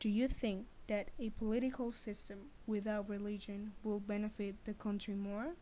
Do you think that a political system without religion will benefit the country more?